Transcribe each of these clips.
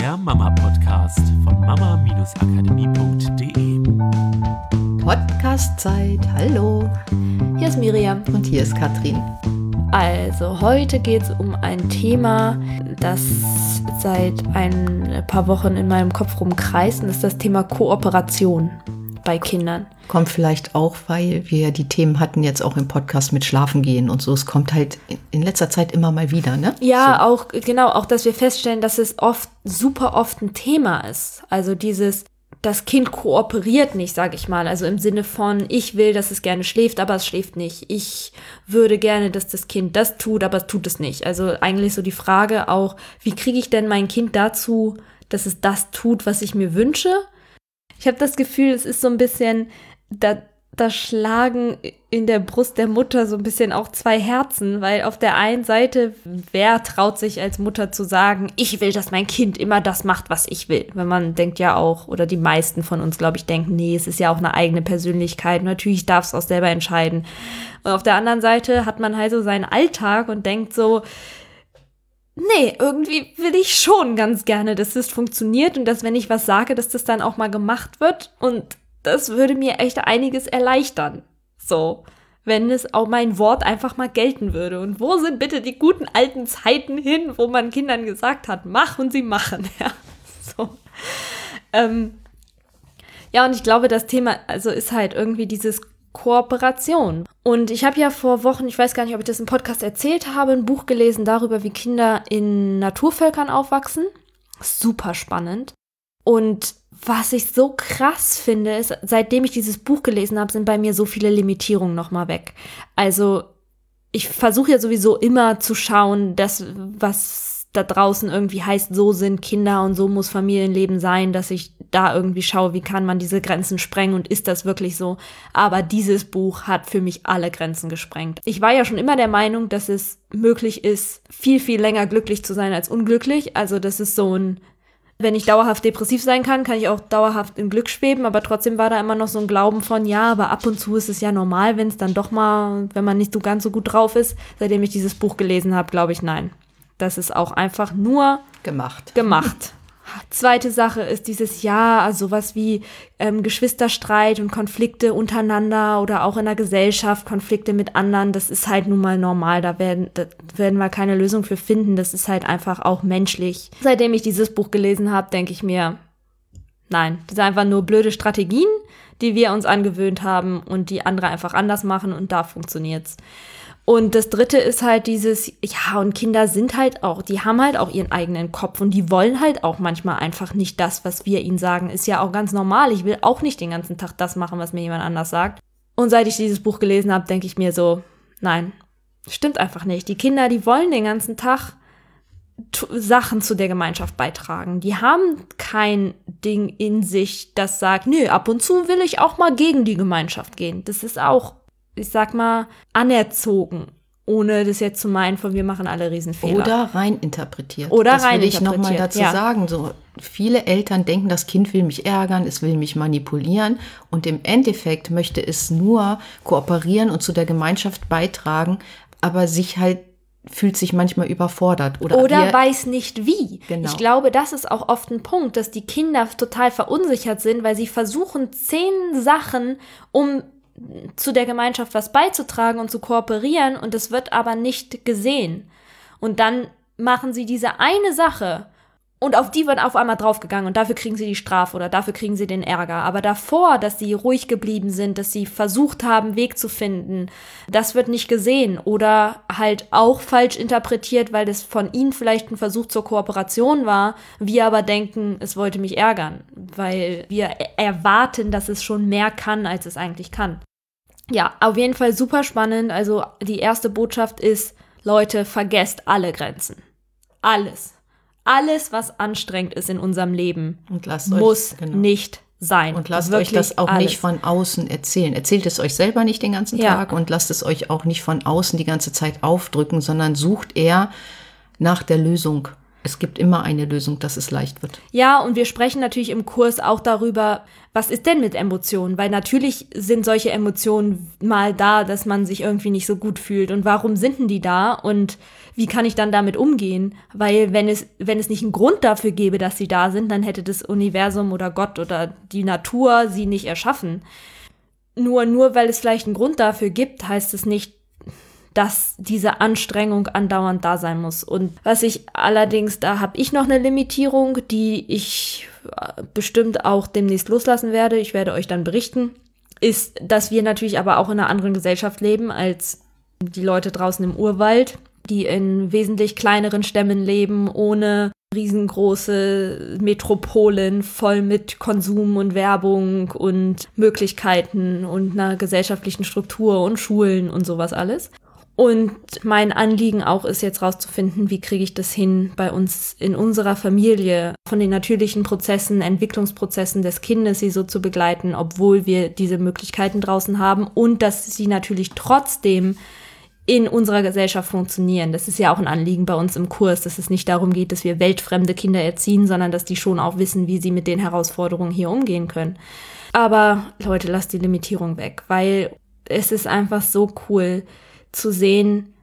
der Mama-Podcast von mama-akademie.de. Podcast-Zeit, hallo. Hier ist Miriam. Und hier ist Katrin. Also, heute geht es um ein Thema, das seit ein paar Wochen in meinem Kopf rumkreist, und das ist das Thema Kooperation bei Kindern. Kommt vielleicht auch, weil wir die Themen hatten jetzt auch im Podcast mit Schlafen gehen und so. Es kommt halt in letzter Zeit immer mal wieder, ne? Ja, so. auch, genau, auch, dass wir feststellen, dass es oft, super oft ein Thema ist. Also dieses, das Kind kooperiert nicht, sage ich mal. Also im Sinne von, ich will, dass es gerne schläft, aber es schläft nicht. Ich würde gerne, dass das Kind das tut, aber es tut es nicht. Also eigentlich so die Frage auch, wie kriege ich denn mein Kind dazu, dass es das tut, was ich mir wünsche? Ich habe das Gefühl, es ist so ein bisschen, da, da schlagen in der Brust der Mutter so ein bisschen auch zwei Herzen, weil auf der einen Seite, wer traut sich als Mutter zu sagen, ich will, dass mein Kind immer das macht, was ich will? Wenn man denkt ja auch, oder die meisten von uns, glaube ich, denken, nee, es ist ja auch eine eigene Persönlichkeit, natürlich darf es auch selber entscheiden. Und auf der anderen Seite hat man halt so seinen Alltag und denkt so, nee, irgendwie will ich schon ganz gerne, dass das funktioniert und dass, wenn ich was sage, dass das dann auch mal gemacht wird. Und das würde mir echt einiges erleichtern. So, wenn es auch mein Wort einfach mal gelten würde. Und wo sind bitte die guten alten Zeiten hin, wo man Kindern gesagt hat, mach und sie machen, ja. So. Ähm, ja, und ich glaube, das Thema, also ist halt irgendwie dieses Kooperation. Und ich habe ja vor Wochen, ich weiß gar nicht, ob ich das im Podcast erzählt habe, ein Buch gelesen darüber, wie Kinder in Naturvölkern aufwachsen. Super spannend. Und was ich so krass finde, ist, seitdem ich dieses Buch gelesen habe, sind bei mir so viele Limitierungen nochmal weg. Also ich versuche ja sowieso immer zu schauen, dass was da draußen irgendwie heißt, so sind Kinder und so muss Familienleben sein, dass ich da irgendwie schaue, wie kann man diese Grenzen sprengen und ist das wirklich so. Aber dieses Buch hat für mich alle Grenzen gesprengt. Ich war ja schon immer der Meinung, dass es möglich ist, viel, viel länger glücklich zu sein als unglücklich. Also das ist so ein, wenn ich dauerhaft depressiv sein kann, kann ich auch dauerhaft im Glück schweben, aber trotzdem war da immer noch so ein Glauben von, ja, aber ab und zu ist es ja normal, wenn es dann doch mal, wenn man nicht so ganz so gut drauf ist. Seitdem ich dieses Buch gelesen habe, glaube ich, nein. Das ist auch einfach nur gemacht. Gemacht. Zweite Sache ist dieses Ja, also sowas wie ähm, Geschwisterstreit und Konflikte untereinander oder auch in der Gesellschaft, Konflikte mit anderen, das ist halt nun mal normal. Da werden, da werden wir keine Lösung für finden. Das ist halt einfach auch menschlich. Seitdem ich dieses Buch gelesen habe, denke ich mir, nein, das sind einfach nur blöde Strategien, die wir uns angewöhnt haben und die andere einfach anders machen und da funktioniert's. Und das dritte ist halt dieses, ja, und Kinder sind halt auch, die haben halt auch ihren eigenen Kopf und die wollen halt auch manchmal einfach nicht das, was wir ihnen sagen. Ist ja auch ganz normal. Ich will auch nicht den ganzen Tag das machen, was mir jemand anders sagt. Und seit ich dieses Buch gelesen habe, denke ich mir so, nein, stimmt einfach nicht. Die Kinder, die wollen den ganzen Tag Sachen zu der Gemeinschaft beitragen. Die haben kein Ding in sich, das sagt, nö, ab und zu will ich auch mal gegen die Gemeinschaft gehen. Das ist auch ich sag mal, anerzogen, ohne das jetzt zu meinen, von wir machen alle Riesenfehler. Oder rein interpretiert. Oder das rein will ich nochmal dazu ja. sagen. So, viele Eltern denken, das Kind will mich ärgern, es will mich manipulieren und im Endeffekt möchte es nur kooperieren und zu der Gemeinschaft beitragen, aber sich halt fühlt sich manchmal überfordert oder, oder weiß nicht wie. Genau. Ich glaube, das ist auch oft ein Punkt, dass die Kinder total verunsichert sind, weil sie versuchen zehn Sachen, um zu der Gemeinschaft was beizutragen und zu kooperieren und es wird aber nicht gesehen. Und dann machen sie diese eine Sache und auf die wird auf einmal draufgegangen und dafür kriegen sie die Strafe oder dafür kriegen sie den Ärger. Aber davor, dass sie ruhig geblieben sind, dass sie versucht haben, Weg zu finden, das wird nicht gesehen oder halt auch falsch interpretiert, weil das von ihnen vielleicht ein Versuch zur Kooperation war. Wir aber denken, es wollte mich ärgern, weil wir erwarten, dass es schon mehr kann, als es eigentlich kann ja, auf jeden Fall super spannend. Also die erste Botschaft ist, Leute, vergesst alle Grenzen. Alles. Alles, was anstrengend ist in unserem Leben, muss euch, genau. nicht sein. Und lasst Wirklich euch das auch alles. nicht von außen erzählen. Erzählt es euch selber nicht den ganzen ja. Tag und lasst es euch auch nicht von außen die ganze Zeit aufdrücken, sondern sucht eher nach der Lösung. Es gibt immer eine Lösung, dass es leicht wird. Ja, und wir sprechen natürlich im Kurs auch darüber, was ist denn mit Emotionen? Weil natürlich sind solche Emotionen mal da, dass man sich irgendwie nicht so gut fühlt. Und warum sind denn die da? Und wie kann ich dann damit umgehen? Weil wenn es, wenn es nicht einen Grund dafür gäbe, dass sie da sind, dann hätte das Universum oder Gott oder die Natur sie nicht erschaffen. Nur, nur weil es vielleicht einen Grund dafür gibt, heißt es nicht, dass diese Anstrengung andauernd da sein muss. Und was ich allerdings, da habe ich noch eine Limitierung, die ich äh, bestimmt auch demnächst loslassen werde. Ich werde euch dann berichten, ist, dass wir natürlich aber auch in einer anderen Gesellschaft leben als die Leute draußen im Urwald, die in wesentlich kleineren Stämmen leben, ohne riesengroße Metropolen voll mit Konsum und Werbung und Möglichkeiten und einer gesellschaftlichen Struktur und Schulen und sowas alles. Und mein Anliegen auch ist jetzt rauszufinden, wie kriege ich das hin, bei uns in unserer Familie von den natürlichen Prozessen, Entwicklungsprozessen des Kindes sie so zu begleiten, obwohl wir diese Möglichkeiten draußen haben und dass sie natürlich trotzdem in unserer Gesellschaft funktionieren. Das ist ja auch ein Anliegen bei uns im Kurs, dass es nicht darum geht, dass wir weltfremde Kinder erziehen, sondern dass die schon auch wissen, wie sie mit den Herausforderungen hier umgehen können. Aber Leute, lasst die Limitierung weg, weil es ist einfach so cool, zu sehen,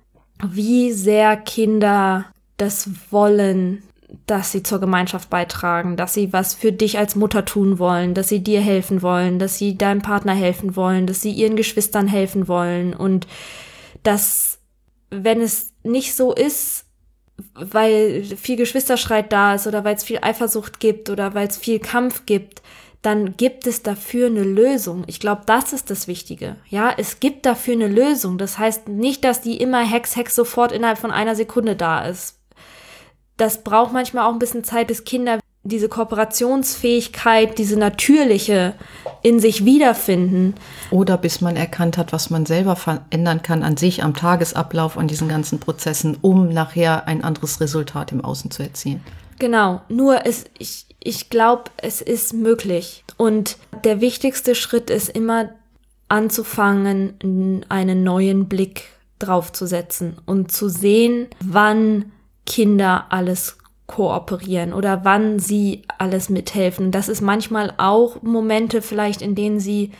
wie sehr Kinder das wollen, dass sie zur Gemeinschaft beitragen, dass sie was für dich als Mutter tun wollen, dass sie dir helfen wollen, dass sie deinem Partner helfen wollen, dass sie ihren Geschwistern helfen wollen. Und dass, wenn es nicht so ist, weil viel Geschwisterschreit da ist oder weil es viel Eifersucht gibt oder weil es viel Kampf gibt, dann gibt es dafür eine Lösung. Ich glaube, das ist das Wichtige. Ja, es gibt dafür eine Lösung. Das heißt nicht, dass die immer Hex, Hex sofort innerhalb von einer Sekunde da ist. Das braucht manchmal auch ein bisschen Zeit, bis Kinder diese Kooperationsfähigkeit, diese natürliche in sich wiederfinden. Oder bis man erkannt hat, was man selber verändern kann an sich, am Tagesablauf, an diesen ganzen Prozessen, um nachher ein anderes Resultat im Außen zu erzielen. Genau, nur es, ich, ich glaube, es ist möglich. Und der wichtigste Schritt ist immer anzufangen, einen neuen Blick drauf zu setzen und zu sehen, wann Kinder alles kooperieren oder wann sie alles mithelfen. Das ist manchmal auch Momente vielleicht, in denen sie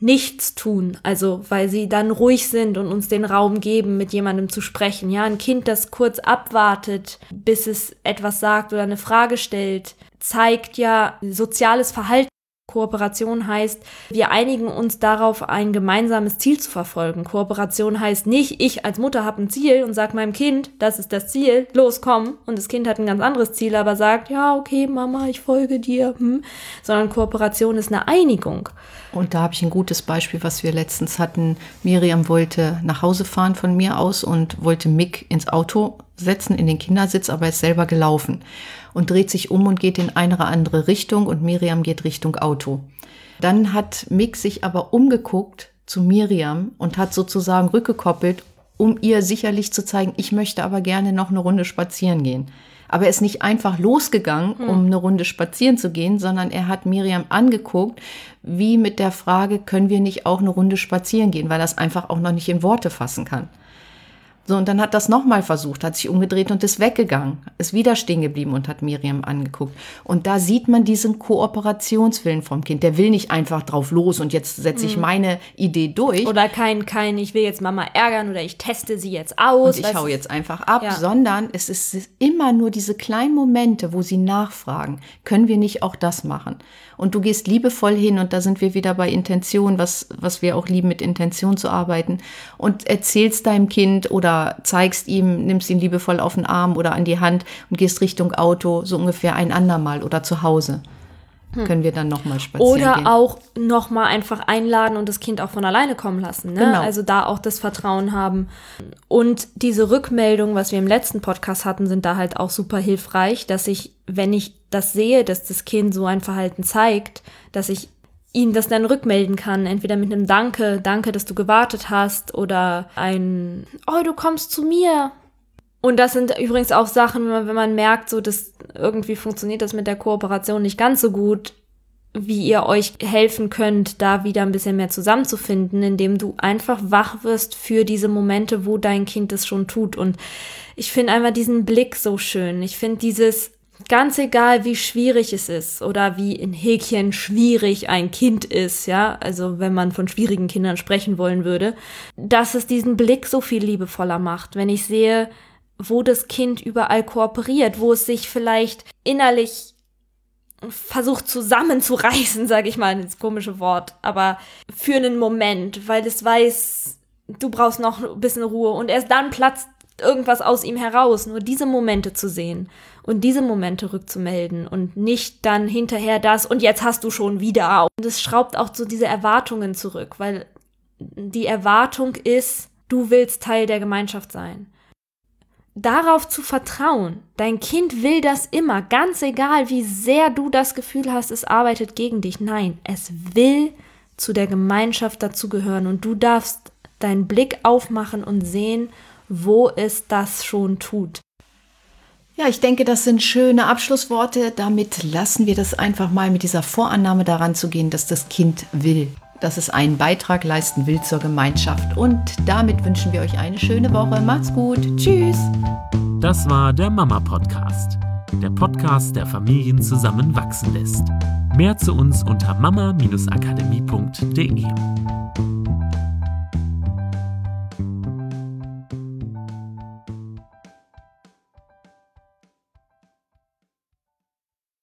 nichts tun, also weil sie dann ruhig sind und uns den Raum geben, mit jemandem zu sprechen. Ja, ein Kind, das kurz abwartet, bis es etwas sagt oder eine Frage stellt, zeigt ja soziales Verhalten. Kooperation heißt, wir einigen uns darauf, ein gemeinsames Ziel zu verfolgen. Kooperation heißt nicht, ich als Mutter habe ein Ziel und sage meinem Kind, das ist das Ziel, los, komm. Und das Kind hat ein ganz anderes Ziel, aber sagt, ja, okay, Mama, ich folge dir. Hm. Sondern Kooperation ist eine Einigung. Und da habe ich ein gutes Beispiel, was wir letztens hatten. Miriam wollte nach Hause fahren von mir aus und wollte Mick ins Auto setzen, in den Kindersitz, aber ist selber gelaufen und dreht sich um und geht in eine oder andere Richtung und Miriam geht Richtung Auto. Dann hat Mick sich aber umgeguckt zu Miriam und hat sozusagen rückgekoppelt, um ihr sicherlich zu zeigen, ich möchte aber gerne noch eine Runde spazieren gehen. Aber er ist nicht einfach losgegangen, hm. um eine Runde spazieren zu gehen, sondern er hat Miriam angeguckt, wie mit der Frage, können wir nicht auch eine Runde spazieren gehen, weil er es einfach auch noch nicht in Worte fassen kann. So, und dann hat das nochmal versucht, hat sich umgedreht und ist weggegangen, ist wieder stehen geblieben und hat Miriam angeguckt. Und da sieht man diesen Kooperationswillen vom Kind. Der will nicht einfach drauf los und jetzt setze ich mhm. meine Idee durch. Oder kein, kein, ich will jetzt Mama ärgern oder ich teste sie jetzt aus. Und ich hau jetzt einfach ab, ja. sondern es ist immer nur diese kleinen Momente, wo sie nachfragen, können wir nicht auch das machen? Und du gehst liebevoll hin und da sind wir wieder bei Intention, was, was wir auch lieben, mit Intention zu arbeiten und erzählst deinem Kind oder zeigst ihm, nimmst ihn liebevoll auf den Arm oder an die Hand und gehst Richtung Auto, so ungefähr ein andermal oder zu Hause. Hm. Können wir dann nochmal spazieren Oder gehen. auch nochmal einfach einladen und das Kind auch von alleine kommen lassen. Ne? Genau. Also da auch das Vertrauen haben. Und diese Rückmeldung, was wir im letzten Podcast hatten, sind da halt auch super hilfreich, dass ich, wenn ich das sehe, dass das Kind so ein Verhalten zeigt, dass ich ihm das dann rückmelden kann, entweder mit einem Danke, danke, dass du gewartet hast, oder ein, oh, du kommst zu mir. Und das sind übrigens auch Sachen, wenn man, wenn man merkt, so, dass irgendwie funktioniert das mit der Kooperation nicht ganz so gut, wie ihr euch helfen könnt, da wieder ein bisschen mehr zusammenzufinden, indem du einfach wach wirst für diese Momente, wo dein Kind es schon tut. Und ich finde einfach diesen Blick so schön. Ich finde dieses, ganz egal wie schwierig es ist oder wie in Häkchen schwierig ein Kind ist, ja, also wenn man von schwierigen Kindern sprechen wollen würde, dass es diesen Blick so viel liebevoller macht, wenn ich sehe, wo das Kind überall kooperiert, wo es sich vielleicht innerlich versucht zusammenzureißen, sage ich mal, das komische Wort, aber für einen Moment, weil es weiß, du brauchst noch ein bisschen Ruhe und erst dann platzt irgendwas aus ihm heraus, nur diese Momente zu sehen und diese Momente rückzumelden und nicht dann hinterher das und jetzt hast du schon wieder. Und es schraubt auch so diese Erwartungen zurück, weil die Erwartung ist, du willst Teil der Gemeinschaft sein darauf zu vertrauen. Dein Kind will das immer, ganz egal, wie sehr du das Gefühl hast, es arbeitet gegen dich. Nein, es will zu der Gemeinschaft dazugehören und du darfst deinen Blick aufmachen und sehen, wo es das schon tut. Ja, ich denke, das sind schöne Abschlussworte. Damit lassen wir das einfach mal mit dieser Vorannahme daran zu gehen, dass das Kind will dass es einen Beitrag leisten will zur Gemeinschaft. Und damit wünschen wir euch eine schöne Woche. Macht's gut. Tschüss. Das war der Mama Podcast. Der Podcast, der Familien zusammenwachsen lässt. Mehr zu uns unter mama-akademie.de.